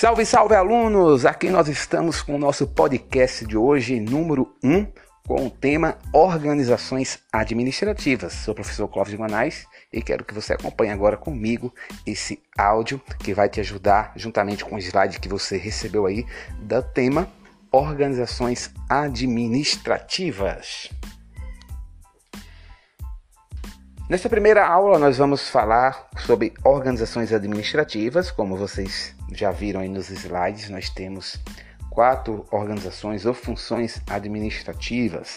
Salve, salve alunos! Aqui nós estamos com o nosso podcast de hoje, número 1, com o tema Organizações Administrativas. Sou o professor Clóvis Manais e quero que você acompanhe agora comigo esse áudio que vai te ajudar, juntamente com o slide que você recebeu aí, do tema Organizações Administrativas. Nessa primeira aula, nós vamos falar sobre organizações administrativas. Como vocês já viram aí nos slides, nós temos quatro organizações ou funções administrativas,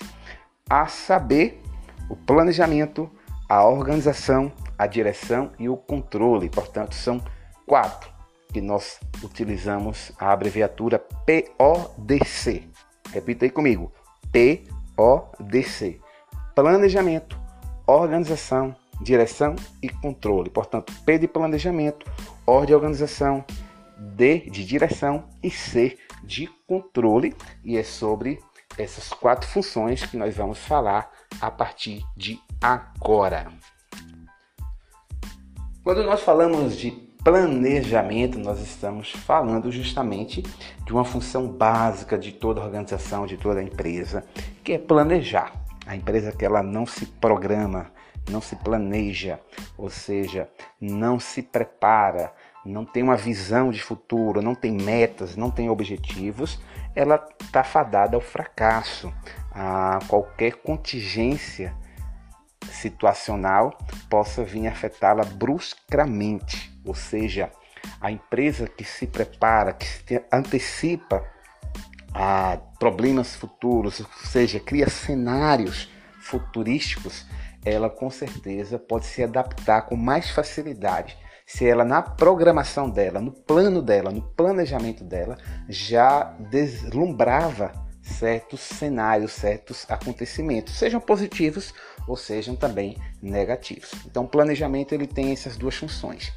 a saber, o planejamento, a organização, a direção e o controle. Portanto, são quatro que nós utilizamos a abreviatura PODC. Repita aí comigo: PODC. Planejamento, organização, direção e controle. Portanto, P de planejamento, O de organização, D de direção e C de controle. E é sobre essas quatro funções que nós vamos falar a partir de agora. Quando nós falamos de planejamento, nós estamos falando justamente de uma função básica de toda organização, de toda empresa, que é planejar. A empresa que ela não se programa, não se planeja, ou seja, não se prepara, não tem uma visão de futuro, não tem metas, não tem objetivos, ela está fadada ao fracasso, a qualquer contingência situacional possa vir afetá-la bruscamente, ou seja, a empresa que se prepara, que se antecipa a problemas futuros, ou seja, cria cenários futurísticos, ela com certeza pode se adaptar com mais facilidade se ela na programação dela, no plano dela, no planejamento dela, já deslumbrava certos cenários, certos acontecimentos, sejam positivos ou sejam também negativos. Então, o planejamento ele tem essas duas funções: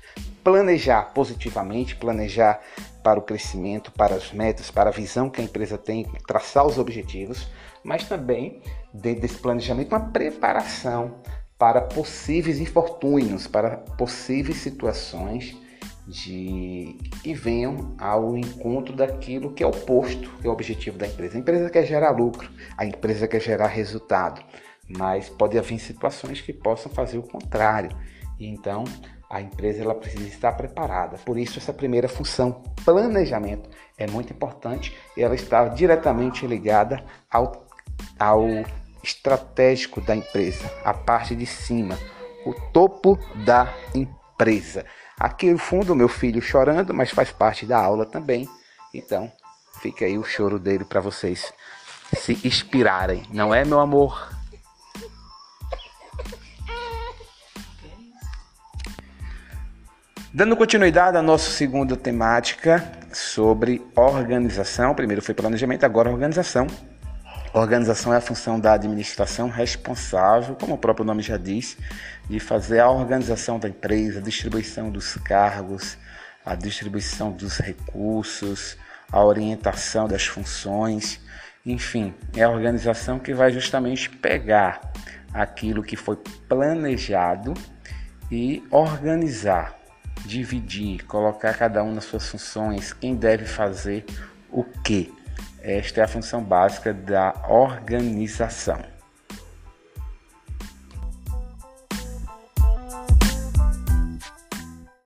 planejar positivamente, planejar para o crescimento, para as metas, para a visão que a empresa tem, traçar os objetivos, mas também dentro desse planejamento uma preparação para possíveis infortúnios, para possíveis situações de que venham ao encontro daquilo que é oposto, que é o objetivo da empresa. A empresa quer gerar lucro, a empresa quer gerar resultado, mas pode haver situações que possam fazer o contrário. Então, a empresa ela precisa estar preparada. Por isso essa primeira função, planejamento, é muito importante e ela está diretamente ligada ao, ao estratégico da empresa, a parte de cima, o topo da empresa. Aqui no fundo, meu filho chorando, mas faz parte da aula também. Então, fica aí o choro dele para vocês se inspirarem, não é, meu amor? Dando continuidade à nossa segunda temática sobre organização, primeiro foi planejamento, agora organização. Organização é a função da administração responsável, como o próprio nome já diz, de fazer a organização da empresa, a distribuição dos cargos, a distribuição dos recursos, a orientação das funções, enfim, é a organização que vai justamente pegar aquilo que foi planejado e organizar, dividir, colocar cada um nas suas funções, quem deve fazer o que. Esta é a função básica da organização.